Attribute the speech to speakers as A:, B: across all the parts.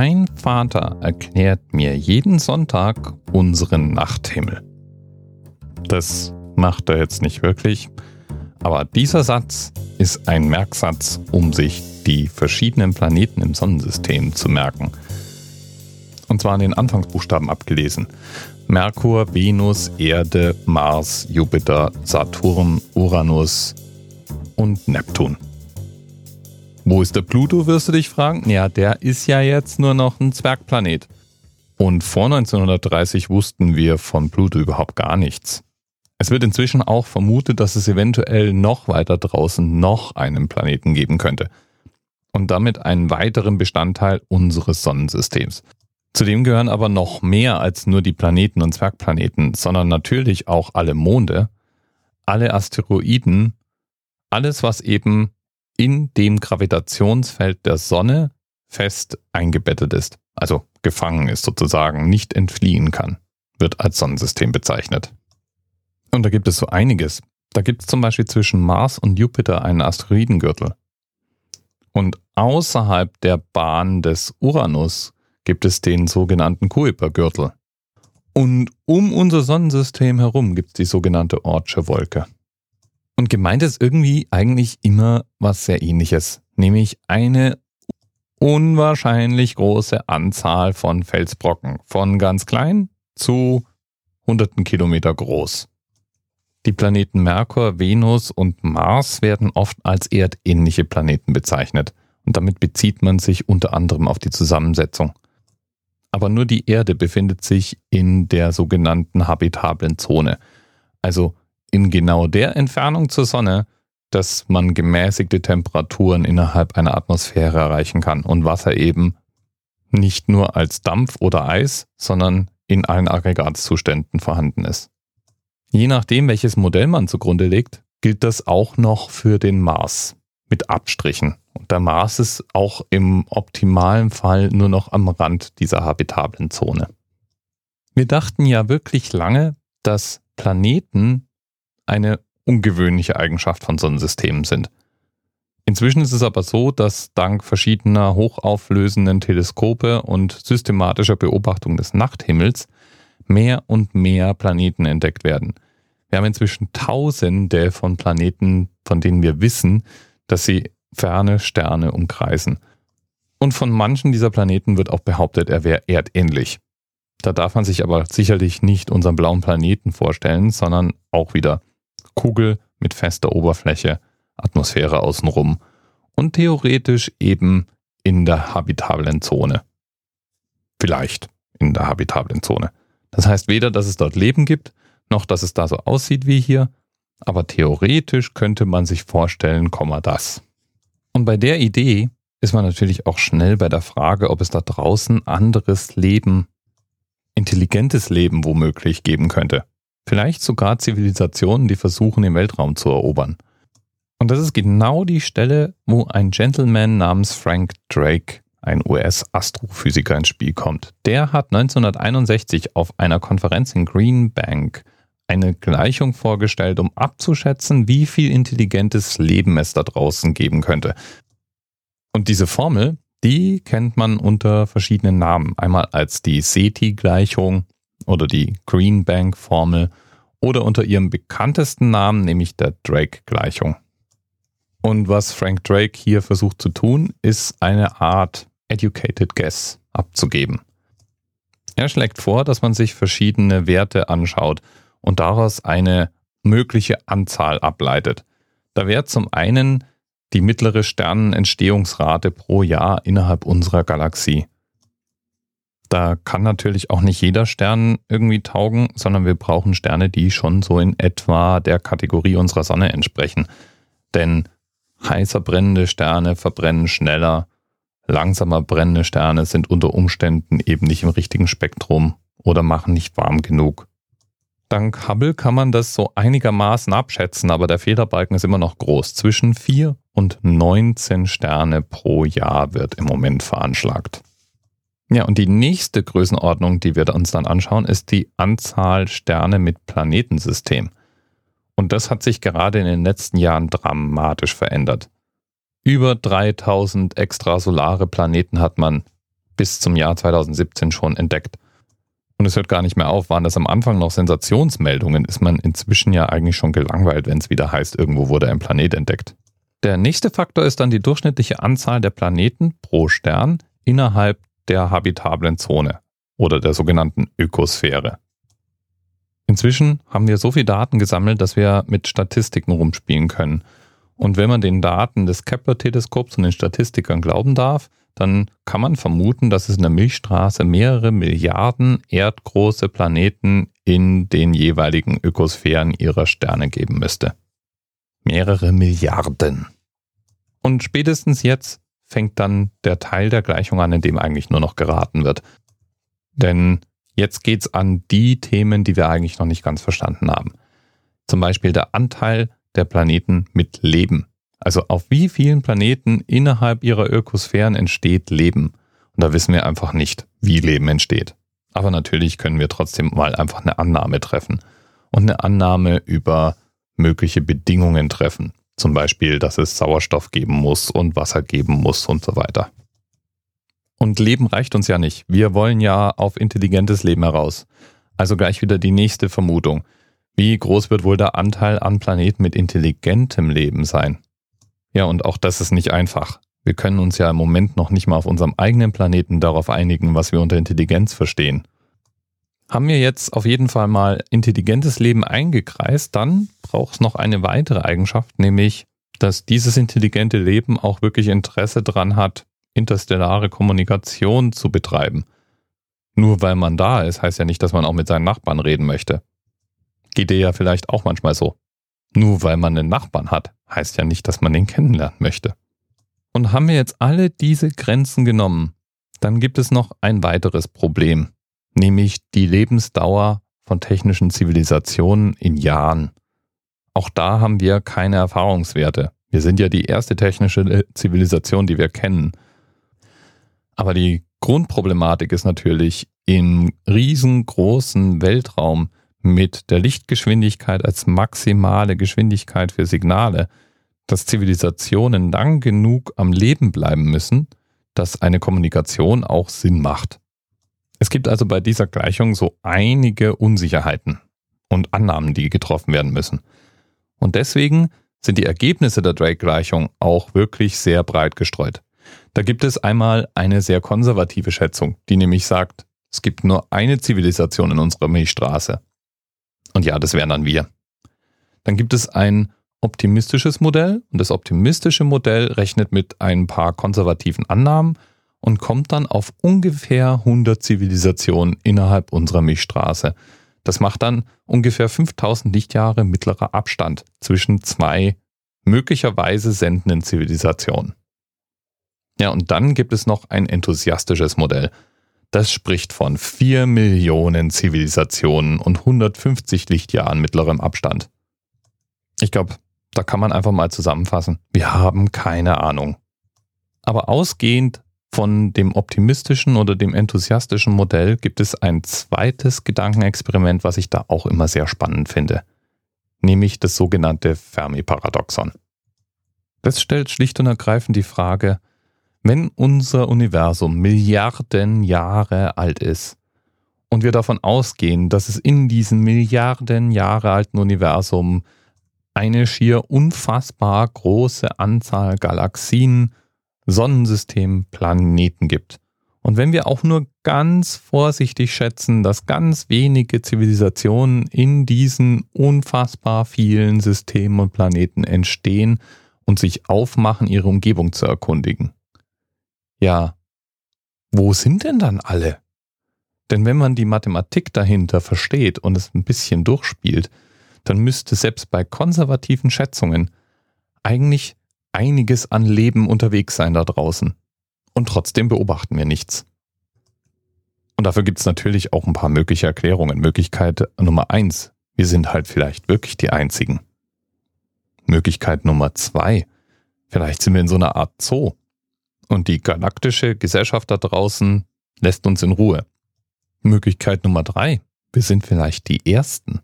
A: Mein Vater erklärt mir jeden Sonntag unseren Nachthimmel. Das macht er jetzt nicht wirklich, aber dieser Satz ist ein Merksatz, um sich die verschiedenen Planeten im Sonnensystem zu merken. Und zwar in den Anfangsbuchstaben abgelesen. Merkur, Venus, Erde, Mars, Jupiter, Saturn, Uranus und Neptun. Wo ist der Pluto, wirst du dich fragen? Ja, der ist ja jetzt nur noch ein Zwergplanet. Und vor 1930 wussten wir von Pluto überhaupt gar nichts. Es wird inzwischen auch vermutet, dass es eventuell noch weiter draußen noch einen Planeten geben könnte. Und damit einen weiteren Bestandteil unseres Sonnensystems. Zudem gehören aber noch mehr als nur die Planeten und Zwergplaneten, sondern natürlich auch alle Monde, alle Asteroiden, alles, was eben in dem Gravitationsfeld der Sonne fest eingebettet ist, also gefangen ist sozusagen, nicht entfliehen kann, wird als Sonnensystem bezeichnet. Und da gibt es so einiges. Da gibt es zum Beispiel zwischen Mars und Jupiter einen Asteroidengürtel. Und außerhalb der Bahn des Uranus gibt es den sogenannten Kuipergürtel. Und um unser Sonnensystem herum gibt es die sogenannte Ortsche Wolke. Und gemeint ist irgendwie eigentlich immer was sehr ähnliches, nämlich eine unwahrscheinlich große Anzahl von Felsbrocken, von ganz klein zu hunderten Kilometer groß. Die Planeten Merkur, Venus und Mars werden oft als erdähnliche Planeten bezeichnet und damit bezieht man sich unter anderem auf die Zusammensetzung. Aber nur die Erde befindet sich in der sogenannten habitablen Zone, also in genau der Entfernung zur Sonne, dass man gemäßigte Temperaturen innerhalb einer Atmosphäre erreichen kann und Wasser eben nicht nur als Dampf oder Eis, sondern in allen Aggregatzuständen vorhanden ist. Je nachdem, welches Modell man zugrunde legt, gilt das auch noch für den Mars mit Abstrichen. Und der Mars ist auch im optimalen Fall nur noch am Rand dieser habitablen Zone. Wir dachten ja wirklich lange, dass Planeten eine ungewöhnliche Eigenschaft von Sonnensystemen sind. Inzwischen ist es aber so, dass dank verschiedener hochauflösenden Teleskope und systematischer Beobachtung des Nachthimmels mehr und mehr Planeten entdeckt werden. Wir haben inzwischen Tausende von Planeten, von denen wir wissen, dass sie ferne Sterne umkreisen. Und von manchen dieser Planeten wird auch behauptet, er wäre erdähnlich. Da darf man sich aber sicherlich nicht unseren blauen Planeten vorstellen, sondern auch wieder Kugel mit fester Oberfläche, Atmosphäre außenrum und theoretisch eben in der habitablen Zone. Vielleicht in der habitablen Zone. Das heißt weder, dass es dort Leben gibt, noch dass es da so aussieht wie hier, aber theoretisch könnte man sich vorstellen, Komma das. Und bei der Idee ist man natürlich auch schnell bei der Frage, ob es da draußen anderes Leben, intelligentes Leben womöglich geben könnte. Vielleicht sogar Zivilisationen, die versuchen, den Weltraum zu erobern. Und das ist genau die Stelle, wo ein Gentleman namens Frank Drake, ein US-Astrophysiker, ins Spiel kommt. Der hat 1961 auf einer Konferenz in Green Bank eine Gleichung vorgestellt, um abzuschätzen, wie viel intelligentes Leben es da draußen geben könnte. Und diese Formel, die kennt man unter verschiedenen Namen. Einmal als die SETI-Gleichung, oder die Green Bank Formel oder unter ihrem bekanntesten Namen, nämlich der Drake-Gleichung. Und was Frank Drake hier versucht zu tun, ist eine Art Educated Guess abzugeben. Er schlägt vor, dass man sich verschiedene Werte anschaut und daraus eine mögliche Anzahl ableitet. Da wäre zum einen die mittlere Sternenentstehungsrate pro Jahr innerhalb unserer Galaxie. Da kann natürlich auch nicht jeder Stern irgendwie taugen, sondern wir brauchen Sterne, die schon so in etwa der Kategorie unserer Sonne entsprechen. Denn heißer brennende Sterne verbrennen schneller, langsamer brennende Sterne sind unter Umständen eben nicht im richtigen Spektrum oder machen nicht warm genug. Dank Hubble kann man das so einigermaßen abschätzen, aber der Federbalken ist immer noch groß. Zwischen 4 und 19 Sterne pro Jahr wird im Moment veranschlagt. Ja, und die nächste Größenordnung, die wir uns dann anschauen, ist die Anzahl Sterne mit Planetensystem. Und das hat sich gerade in den letzten Jahren dramatisch verändert. Über 3000 extrasolare Planeten hat man bis zum Jahr 2017 schon entdeckt. Und es hört gar nicht mehr auf. Waren das am Anfang noch Sensationsmeldungen, ist man inzwischen ja eigentlich schon gelangweilt, wenn es wieder heißt, irgendwo wurde ein Planet entdeckt. Der nächste Faktor ist dann die durchschnittliche Anzahl der Planeten pro Stern innerhalb der habitablen Zone oder der sogenannten Ökosphäre. Inzwischen haben wir so viel Daten gesammelt, dass wir mit Statistiken rumspielen können. Und wenn man den Daten des Kepler-Teleskops und den Statistikern glauben darf, dann kann man vermuten, dass es in der Milchstraße mehrere Milliarden erdgroße Planeten in den jeweiligen Ökosphären ihrer Sterne geben müsste. Mehrere Milliarden. Und spätestens jetzt fängt dann der Teil der Gleichung an, in dem eigentlich nur noch geraten wird. Denn jetzt geht's an die Themen, die wir eigentlich noch nicht ganz verstanden haben. Zum Beispiel der Anteil der Planeten mit Leben. Also auf wie vielen Planeten innerhalb ihrer Ökosphären entsteht Leben? Und da wissen wir einfach nicht, wie Leben entsteht. Aber natürlich können wir trotzdem mal einfach eine Annahme treffen und eine Annahme über mögliche Bedingungen treffen. Zum Beispiel, dass es Sauerstoff geben muss und Wasser geben muss und so weiter. Und Leben reicht uns ja nicht. Wir wollen ja auf intelligentes Leben heraus. Also gleich wieder die nächste Vermutung. Wie groß wird wohl der Anteil an Planeten mit intelligentem Leben sein? Ja, und auch das ist nicht einfach. Wir können uns ja im Moment noch nicht mal auf unserem eigenen Planeten darauf einigen, was wir unter Intelligenz verstehen. Haben wir jetzt auf jeden Fall mal intelligentes Leben eingekreist, dann braucht es noch eine weitere Eigenschaft, nämlich, dass dieses intelligente Leben auch wirklich Interesse daran hat, interstellare Kommunikation zu betreiben. Nur weil man da ist, heißt ja nicht, dass man auch mit seinen Nachbarn reden möchte. Geht dir ja vielleicht auch manchmal so. Nur weil man einen Nachbarn hat, heißt ja nicht, dass man den kennenlernen möchte. Und haben wir jetzt alle diese Grenzen genommen, dann gibt es noch ein weiteres Problem, nämlich die Lebensdauer von technischen Zivilisationen in Jahren. Auch da haben wir keine Erfahrungswerte. Wir sind ja die erste technische Zivilisation, die wir kennen. Aber die Grundproblematik ist natürlich, im riesengroßen Weltraum mit der Lichtgeschwindigkeit als maximale Geschwindigkeit für Signale, dass Zivilisationen lang genug am Leben bleiben müssen, dass eine Kommunikation auch Sinn macht. Es gibt also bei dieser Gleichung so einige Unsicherheiten und Annahmen, die getroffen werden müssen. Und deswegen sind die Ergebnisse der Drake-Gleichung auch wirklich sehr breit gestreut. Da gibt es einmal eine sehr konservative Schätzung, die nämlich sagt, es gibt nur eine Zivilisation in unserer Milchstraße. Und ja, das wären dann wir. Dann gibt es ein optimistisches Modell und das optimistische Modell rechnet mit ein paar konservativen Annahmen und kommt dann auf ungefähr 100 Zivilisationen innerhalb unserer Milchstraße. Das macht dann ungefähr 5000 Lichtjahre mittlerer Abstand zwischen zwei möglicherweise sendenden Zivilisationen. Ja, und dann gibt es noch ein enthusiastisches Modell. Das spricht von 4 Millionen Zivilisationen und 150 Lichtjahren mittlerem Abstand. Ich glaube, da kann man einfach mal zusammenfassen. Wir haben keine Ahnung. Aber ausgehend von dem optimistischen oder dem enthusiastischen Modell gibt es ein zweites Gedankenexperiment, was ich da auch immer sehr spannend finde, nämlich das sogenannte Fermi-Paradoxon. Das stellt schlicht und ergreifend die Frage, wenn unser Universum Milliarden Jahre alt ist und wir davon ausgehen, dass es in diesem Milliarden Jahre alten Universum eine schier unfassbar große Anzahl Galaxien, Sonnensystem, Planeten gibt. Und wenn wir auch nur ganz vorsichtig schätzen, dass ganz wenige Zivilisationen in diesen unfassbar vielen Systemen und Planeten entstehen und sich aufmachen, ihre Umgebung zu erkundigen, ja, wo sind denn dann alle? Denn wenn man die Mathematik dahinter versteht und es ein bisschen durchspielt, dann müsste selbst bei konservativen Schätzungen eigentlich einiges an Leben unterwegs sein da draußen. Und trotzdem beobachten wir nichts. Und dafür gibt es natürlich auch ein paar mögliche Erklärungen. Möglichkeit Nummer eins, wir sind halt vielleicht wirklich die Einzigen. Möglichkeit Nummer zwei, vielleicht sind wir in so einer Art Zoo und die galaktische Gesellschaft da draußen lässt uns in Ruhe. Möglichkeit Nummer drei. Wir sind vielleicht die Ersten.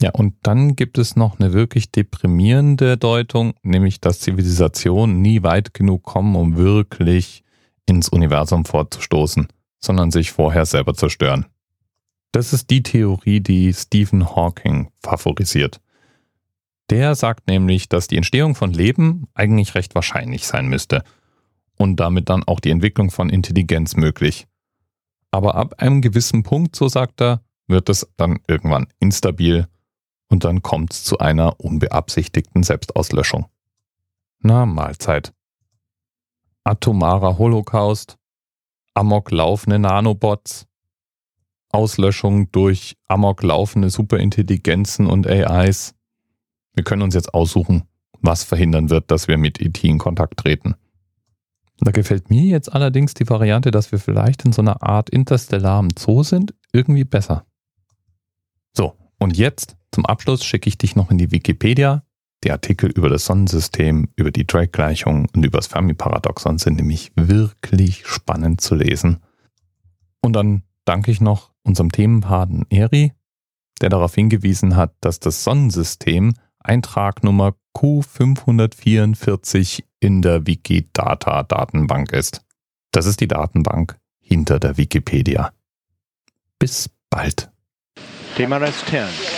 A: Ja, und dann gibt es noch eine wirklich deprimierende Deutung, nämlich dass Zivilisationen nie weit genug kommen, um wirklich ins Universum vorzustoßen, sondern sich vorher selber zerstören. Das ist die Theorie, die Stephen Hawking favorisiert. Der sagt nämlich, dass die Entstehung von Leben eigentlich recht wahrscheinlich sein müsste und damit dann auch die Entwicklung von Intelligenz möglich. Aber ab einem gewissen Punkt, so sagt er, wird es dann irgendwann instabil und dann kommt es zu einer unbeabsichtigten Selbstauslöschung. Na, Mahlzeit. Atomarer Holocaust, amok laufende Nanobots, Auslöschung durch amok laufende Superintelligenzen und AIs. Wir können uns jetzt aussuchen, was verhindern wird, dass wir mit IT in Kontakt treten. Da gefällt mir jetzt allerdings die Variante, dass wir vielleicht in so einer Art interstellarem Zoo sind, irgendwie besser. So, und jetzt zum Abschluss schicke ich dich noch in die Wikipedia. Die Artikel über das Sonnensystem, über die Drake-Gleichung und über das Fermi-Paradoxon sind nämlich wirklich spannend zu lesen. Und dann danke ich noch unserem Themenpaten Eri, der darauf hingewiesen hat, dass das Sonnensystem Eintragnummer Q544 in der Wikidata-Datenbank ist. Das ist die Datenbank hinter der Wikipedia. Bis bald.
B: TMRS 10,